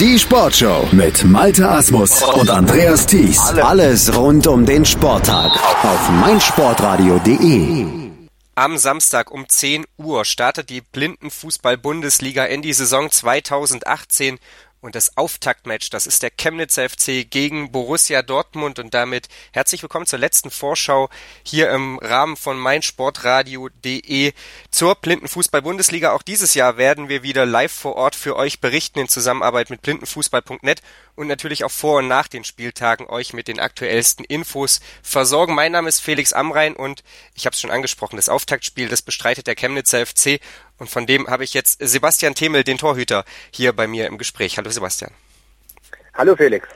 Die Sportshow mit Malte Asmus und Andreas Thies. Alles rund um den Sporttag auf meinsportradio.de. Am Samstag um 10 Uhr startet die Blindenfußball-Bundesliga in die Saison 2018 und das Auftaktmatch, das ist der Chemnitzer FC gegen Borussia Dortmund und damit herzlich willkommen zur letzten Vorschau hier im Rahmen von meinsportradio.de zur Blindenfußball-Bundesliga. Auch dieses Jahr werden wir wieder live vor Ort für euch berichten in Zusammenarbeit mit blindenfußball.net und natürlich auch vor und nach den Spieltagen euch mit den aktuellsten Infos versorgen. Mein Name ist Felix Amrein und ich habe es schon angesprochen, das Auftaktspiel, das bestreitet der Chemnitzer FC und von dem habe ich jetzt Sebastian Themel, den Torhüter, hier bei mir im Gespräch. Hallo Sebastian. Hallo Felix.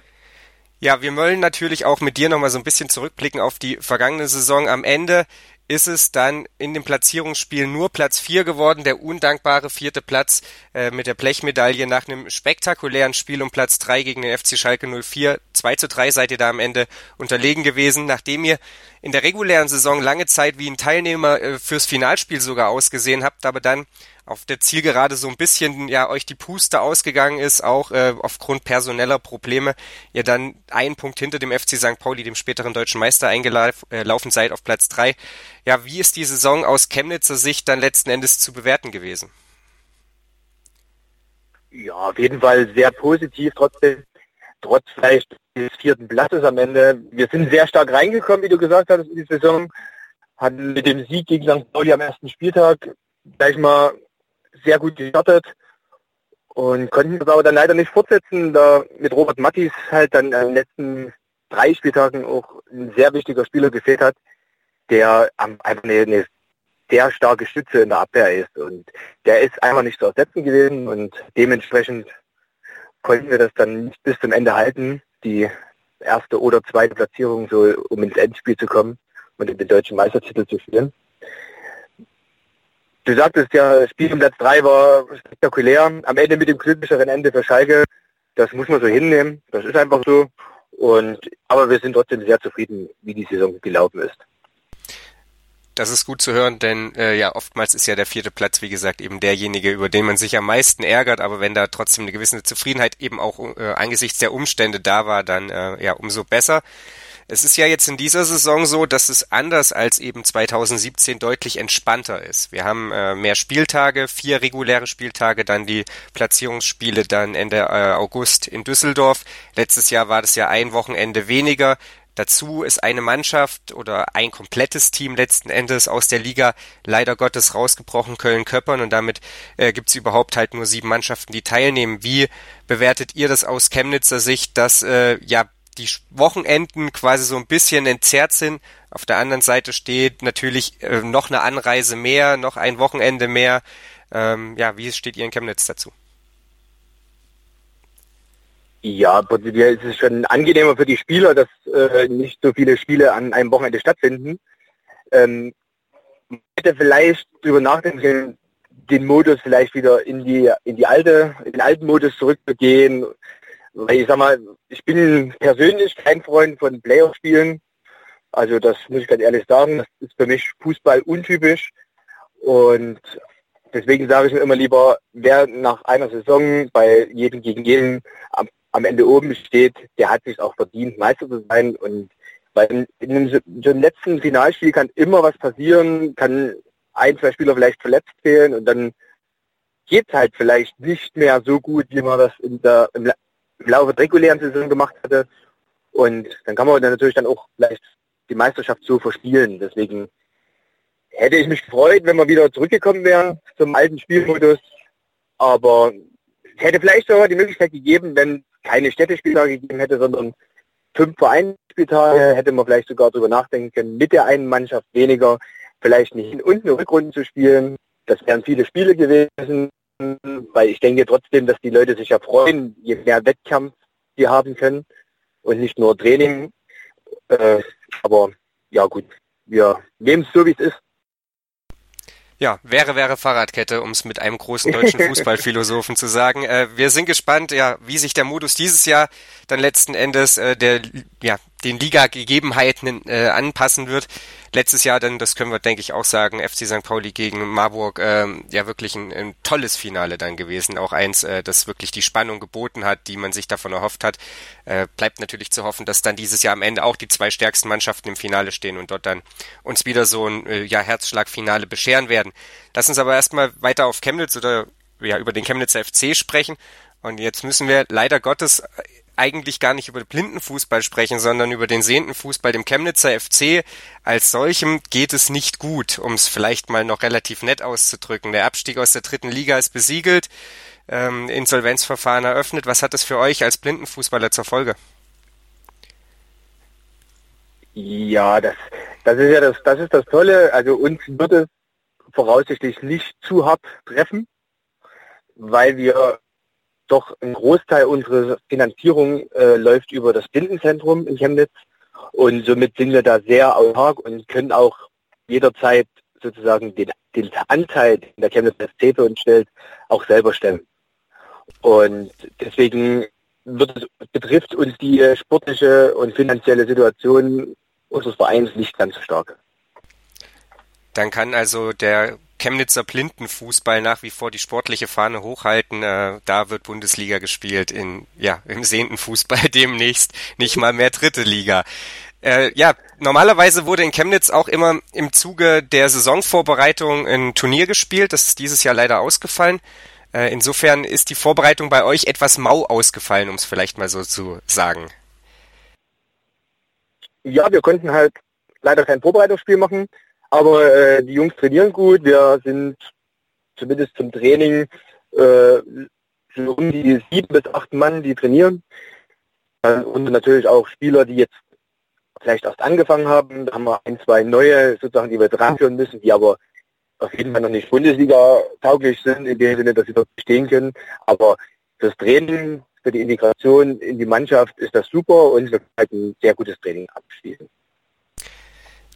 Ja, wir wollen natürlich auch mit dir nochmal so ein bisschen zurückblicken auf die vergangene Saison. Am Ende ist es dann in dem Platzierungsspiel nur Platz 4 geworden, der undankbare vierte Platz äh, mit der Blechmedaille nach einem spektakulären Spiel um Platz 3 gegen den FC Schalke 04. 2 zu 3 seid ihr da am Ende unterlegen gewesen, nachdem ihr in der regulären Saison lange Zeit wie ein Teilnehmer äh, fürs Finalspiel sogar ausgesehen habt, aber dann auf der Zielgerade so ein bisschen ja euch die Puste ausgegangen ist, auch äh, aufgrund personeller Probleme, ihr dann einen Punkt hinter dem FC St. Pauli, dem späteren deutschen Meister, eingelaufen äh, seid auf Platz drei. Ja, wie ist die Saison aus Chemnitzer Sicht dann letzten Endes zu bewerten gewesen? Ja, auf jeden Fall sehr positiv, trotzdem, trotz vielleicht des vierten Platzes am Ende. Wir sind sehr stark reingekommen, wie du gesagt hast, in die Saison, hatten mit dem Sieg gegen St. Pauli am ersten Spieltag gleich mal sehr gut gestartet und konnten das aber dann leider nicht fortsetzen, da mit Robert Mattis halt dann in den letzten drei Spieltagen auch ein sehr wichtiger Spieler gefehlt hat, der einfach eine, eine sehr starke Stütze in der Abwehr ist und der ist einfach nicht zu ersetzen gewesen und dementsprechend konnten wir das dann nicht bis zum Ende halten, die erste oder zweite Platzierung so, um ins Endspiel zu kommen und den deutschen Meistertitel zu führen. Du sagtest ja, Spiel um Platz 3 war spektakulär. Am Ende mit dem glücklicheren Ende für Schalke. Das muss man so hinnehmen. Das ist einfach so. Und, aber wir sind trotzdem sehr zufrieden, wie die Saison gelaufen ist. Das ist gut zu hören, denn äh, ja, oftmals ist ja der vierte Platz, wie gesagt, eben derjenige, über den man sich am meisten ärgert, aber wenn da trotzdem eine gewisse Zufriedenheit eben auch äh, angesichts der Umstände da war, dann äh, ja umso besser. Es ist ja jetzt in dieser Saison so, dass es anders als eben 2017 deutlich entspannter ist. Wir haben äh, mehr Spieltage, vier reguläre Spieltage, dann die Platzierungsspiele dann Ende äh, August in Düsseldorf. Letztes Jahr war das ja ein Wochenende weniger. Dazu ist eine Mannschaft oder ein komplettes Team letzten Endes aus der Liga leider Gottes rausgebrochen, Köln-Köppern, und damit äh, gibt es überhaupt halt nur sieben Mannschaften, die teilnehmen. Wie bewertet ihr das aus Chemnitzer Sicht, dass äh, ja die Wochenenden quasi so ein bisschen entzerrt sind. Auf der anderen Seite steht natürlich äh, noch eine Anreise mehr, noch ein Wochenende mehr. Ähm, ja, wie steht ihr in Chemnitz dazu? Ja, prinzipiell ist es schon angenehmer für die Spieler, dass äh, nicht so viele Spiele an einem Wochenende stattfinden. Ähm, hätte vielleicht darüber nachdenken, den Modus vielleicht wieder in die in die alte, in den alten Modus zurückzugehen, ich sag mal, ich bin persönlich kein Freund von Playoff-Spielen. Also das muss ich ganz ehrlich sagen. Das ist für mich Fußball untypisch. Und deswegen sage ich mir immer lieber, wer nach einer Saison bei jedem gegen jeden am, am Ende oben steht, der hat sich auch verdient, Meister zu sein. Und weil in einem, so einem letzten Finalspiel kann immer was passieren, kann ein, zwei Spieler vielleicht verletzt fehlen und dann geht es halt vielleicht nicht mehr so gut, wie man das in der, im, im Laufe der regulären Saison gemacht hatte. Und dann kann man dann natürlich dann auch vielleicht die Meisterschaft so verspielen. Deswegen hätte ich mich gefreut, wenn wir wieder zurückgekommen wären zum alten Spielmodus. Aber es hätte vielleicht sogar die Möglichkeit gegeben, wenn keine Städtespieltage gegeben hätte, sondern fünf Vereinsspieltage, hätte man vielleicht sogar darüber nachdenken können, mit der einen Mannschaft weniger, vielleicht nicht in unten Rückrunden zu spielen. Das wären viele Spiele gewesen weil ich denke trotzdem, dass die Leute sich ja freuen, je mehr Wettkampf die haben können und nicht nur Training. Äh, aber ja gut, wir nehmen es so, wie es ist. Ja, wäre, wäre Fahrradkette, um es mit einem großen deutschen Fußballphilosophen zu sagen. Äh, wir sind gespannt, ja, wie sich der Modus dieses Jahr dann letzten Endes äh, der ja, den Liga-Gegebenheiten äh, anpassen wird. Letztes Jahr dann, das können wir denke ich auch sagen, FC St. Pauli gegen Marburg, ähm, ja wirklich ein, ein tolles Finale dann gewesen. Auch eins, äh, das wirklich die Spannung geboten hat, die man sich davon erhofft hat. Äh, bleibt natürlich zu hoffen, dass dann dieses Jahr am Ende auch die zwei stärksten Mannschaften im Finale stehen und dort dann uns wieder so ein äh, ja, Herzschlagfinale bescheren werden. Lass uns aber erstmal weiter auf Chemnitz oder ja über den Chemnitzer FC sprechen. Und jetzt müssen wir leider Gottes eigentlich gar nicht über Blindenfußball sprechen, sondern über den sehenden Fußball. Dem Chemnitzer FC als solchem geht es nicht gut, um es vielleicht mal noch relativ nett auszudrücken. Der Abstieg aus der dritten Liga ist besiegelt, ähm, Insolvenzverfahren eröffnet. Was hat das für euch als Blindenfußballer zur Folge? Ja, das, das ist ja das, das ist das Tolle. Also uns wird es voraussichtlich nicht zu hart treffen, weil wir doch ein Großteil unserer Finanzierung äh, läuft über das Blindenzentrum in Chemnitz und somit sind wir da sehr autark und können auch jederzeit sozusagen den, den Anteil, den der Chemnitz SC für uns stellt, auch selber stemmen. Und deswegen es, betrifft uns die sportliche und finanzielle Situation unseres Vereins nicht ganz so stark. Dann kann also der Chemnitzer Blindenfußball nach wie vor die sportliche Fahne hochhalten. Äh, da wird Bundesliga gespielt in, ja, im sehenden Fußball demnächst nicht mal mehr dritte Liga. Äh, ja, normalerweise wurde in Chemnitz auch immer im Zuge der Saisonvorbereitung ein Turnier gespielt. Das ist dieses Jahr leider ausgefallen. Äh, insofern ist die Vorbereitung bei euch etwas mau ausgefallen, um es vielleicht mal so zu sagen. Ja, wir konnten halt leider kein Vorbereitungsspiel machen. Aber äh, die Jungs trainieren gut. Wir sind zumindest zum Training äh, so um die sieben bis acht Mann, die trainieren. Äh, und natürlich auch Spieler, die jetzt vielleicht erst angefangen haben. Da haben wir ein, zwei neue sozusagen, die wir dran führen müssen, die aber auf jeden Fall noch nicht Bundesliga tauglich sind, in dem Sinne, dass sie dort bestehen können. Aber fürs Training, für die Integration in die Mannschaft ist das super und wir können ein sehr gutes Training abschließen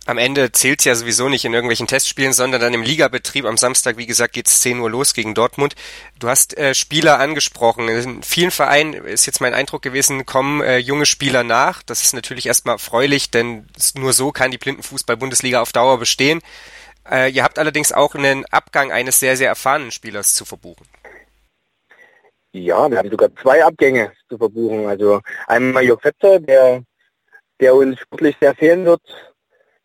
am Ende zählt's ja sowieso nicht in irgendwelchen Testspielen, sondern dann im Ligabetrieb. Am Samstag, wie gesagt, geht's 10 Uhr los gegen Dortmund. Du hast äh, Spieler angesprochen. In vielen Vereinen ist jetzt mein Eindruck gewesen, kommen äh, junge Spieler nach. Das ist natürlich erstmal erfreulich, denn nur so kann die Blindenfußball-Bundesliga auf Dauer bestehen. Äh, ihr habt allerdings auch einen Abgang eines sehr, sehr erfahrenen Spielers zu verbuchen. Ja, wir haben sogar zwei Abgänge zu verbuchen. Also einmal Jörg Fetzer, der, der uns sportlich sehr fehlen wird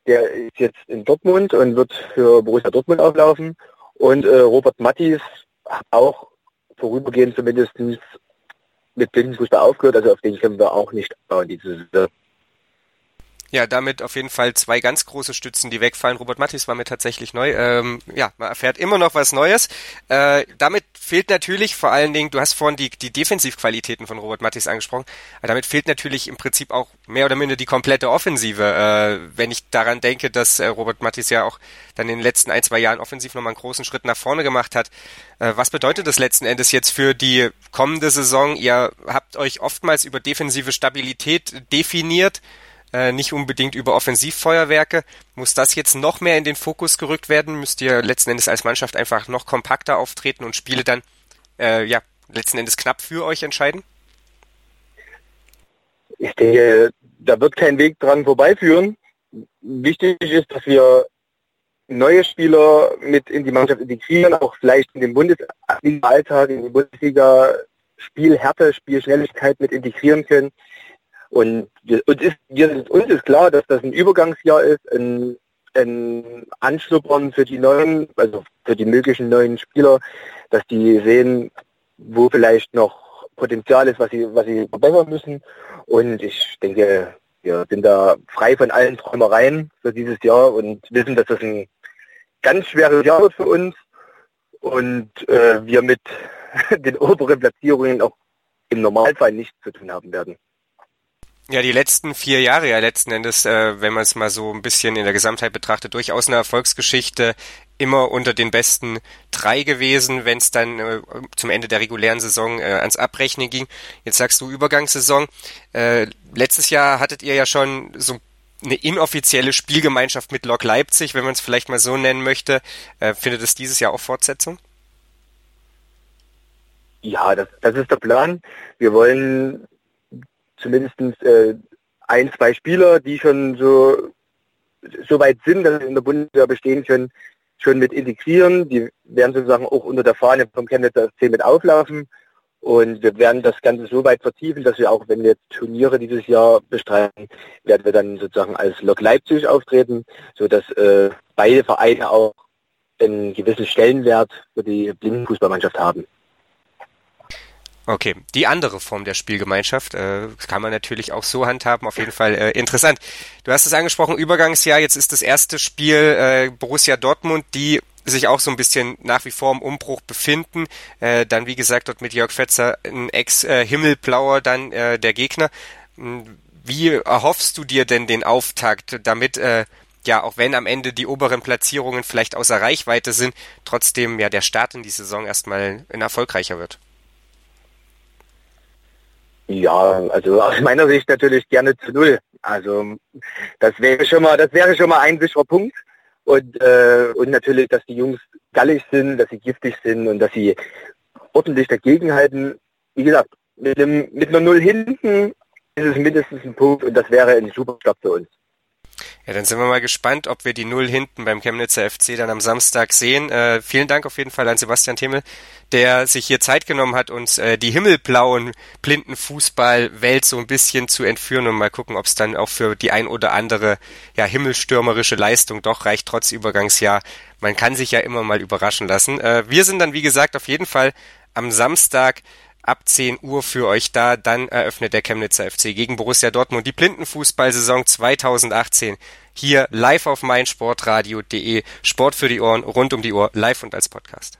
der ist jetzt in Dortmund und wird für Borussia Dortmund auflaufen. Und äh, Robert Mattis auch vorübergehend zumindest mit Blindenfußball aufgehört, also auf den können wir auch nicht bauen diese Saison. Ja, damit auf jeden Fall zwei ganz große Stützen, die wegfallen. Robert Mattis war mir tatsächlich neu. Ähm, ja, man erfährt immer noch was Neues. Äh, damit fehlt natürlich vor allen Dingen, du hast vorhin die, die Defensivqualitäten von Robert Mattis angesprochen, aber damit fehlt natürlich im Prinzip auch mehr oder minder die komplette Offensive. Äh, wenn ich daran denke, dass äh, Robert Mattis ja auch dann in den letzten ein, zwei Jahren offensiv nochmal einen großen Schritt nach vorne gemacht hat. Äh, was bedeutet das letzten Endes jetzt für die kommende Saison? Ihr habt euch oftmals über defensive Stabilität definiert äh, nicht unbedingt über Offensivfeuerwerke. Muss das jetzt noch mehr in den Fokus gerückt werden? Müsst ihr letzten Endes als Mannschaft einfach noch kompakter auftreten und Spiele dann äh, ja letzten Endes knapp für euch entscheiden? Ich denke, da wird kein Weg dran vorbeiführen. Wichtig ist, dass wir neue Spieler mit in die Mannschaft integrieren, auch vielleicht in den Bundesliga-Alltag, in die Bundesliga-Spielhärte, Spielschnelligkeit mit integrieren können. Und uns ist, wir, uns ist klar, dass das ein Übergangsjahr ist, ein, ein Anschnuppern für die neuen, also für die möglichen neuen Spieler, dass die sehen, wo vielleicht noch Potenzial ist, was sie, was sie verbessern müssen. Und ich denke, wir sind da frei von allen Träumereien für dieses Jahr und wissen, dass das ein ganz schweres Jahr wird für uns und äh, wir mit den oberen Platzierungen auch im Normalfall nichts zu tun haben werden. Ja, die letzten vier Jahre ja letzten Endes, äh, wenn man es mal so ein bisschen in der Gesamtheit betrachtet, durchaus eine Erfolgsgeschichte, immer unter den besten drei gewesen, wenn es dann äh, zum Ende der regulären Saison äh, ans Abrechnen ging. Jetzt sagst du Übergangssaison. Äh, letztes Jahr hattet ihr ja schon so eine inoffizielle Spielgemeinschaft mit Lok Leipzig, wenn man es vielleicht mal so nennen möchte. Äh, findet es dieses Jahr auch Fortsetzung? Ja, das, das ist der Plan. Wir wollen zumindest äh, ein, zwei Spieler, die schon so, so weit sind, dass sie in der Bundeswehr bestehen können, schon mit integrieren. Die werden sozusagen auch unter der Fahne vom Chemnitzer FC mit auflaufen. Und wir werden das Ganze so weit vertiefen, dass wir auch, wenn wir Turniere dieses Jahr bestreiten, werden wir dann sozusagen als Lok Leipzig auftreten, sodass äh, beide Vereine auch einen gewissen Stellenwert für die Blindenfußballmannschaft haben. Okay, die andere Form der Spielgemeinschaft äh, kann man natürlich auch so handhaben. Auf jeden Fall äh, interessant. Du hast es angesprochen, Übergangsjahr. Jetzt ist das erste Spiel äh, Borussia Dortmund, die sich auch so ein bisschen nach wie vor im Umbruch befinden. Äh, dann, wie gesagt, dort mit Jörg Fetzer ein Ex-Himmelblauer dann äh, der Gegner. Hm, wie erhoffst du dir denn den Auftakt, damit äh, ja, auch wenn am Ende die oberen Platzierungen vielleicht außer Reichweite sind, trotzdem ja der Start in die Saison erstmal ein erfolgreicher wird? Ja, also aus meiner Sicht natürlich gerne zu null. Also das wäre schon mal, das wäre schon mal ein sicherer Punkt. Und, äh, und natürlich, dass die Jungs gallig sind, dass sie giftig sind und dass sie ordentlich dagegenhalten. Wie gesagt, mit, einem, mit einer Null hinten ist es mindestens ein Punkt und das wäre ein super Start für uns. Ja, dann sind wir mal gespannt, ob wir die Null hinten beim Chemnitzer FC dann am Samstag sehen. Äh, vielen Dank auf jeden Fall an Sebastian Themel, der sich hier Zeit genommen hat, uns äh, die himmelblauen blinden Fußballwelt so ein bisschen zu entführen und mal gucken, ob es dann auch für die ein oder andere ja himmelstürmerische Leistung doch reicht trotz Übergangsjahr. Man kann sich ja immer mal überraschen lassen. Äh, wir sind dann wie gesagt auf jeden Fall am Samstag ab 10 Uhr für euch da. Dann eröffnet der Chemnitzer FC gegen Borussia Dortmund die Blindenfußballsaison 2018 hier live auf meinsportradio.de. Sport für die Ohren, rund um die Uhr, live und als Podcast.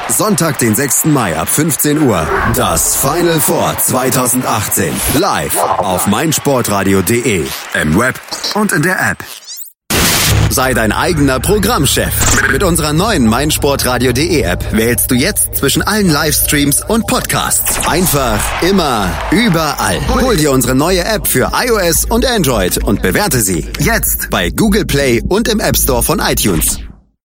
Sonntag, den 6. Mai ab 15 Uhr. Das Final Four 2018. Live auf meinsportradio.de. Im Web und in der App. Sei dein eigener Programmchef. Mit unserer neuen meinsportradio.de App wählst du jetzt zwischen allen Livestreams und Podcasts. Einfach, immer, überall. Hol dir unsere neue App für iOS und Android und bewerte sie jetzt bei Google Play und im App Store von iTunes.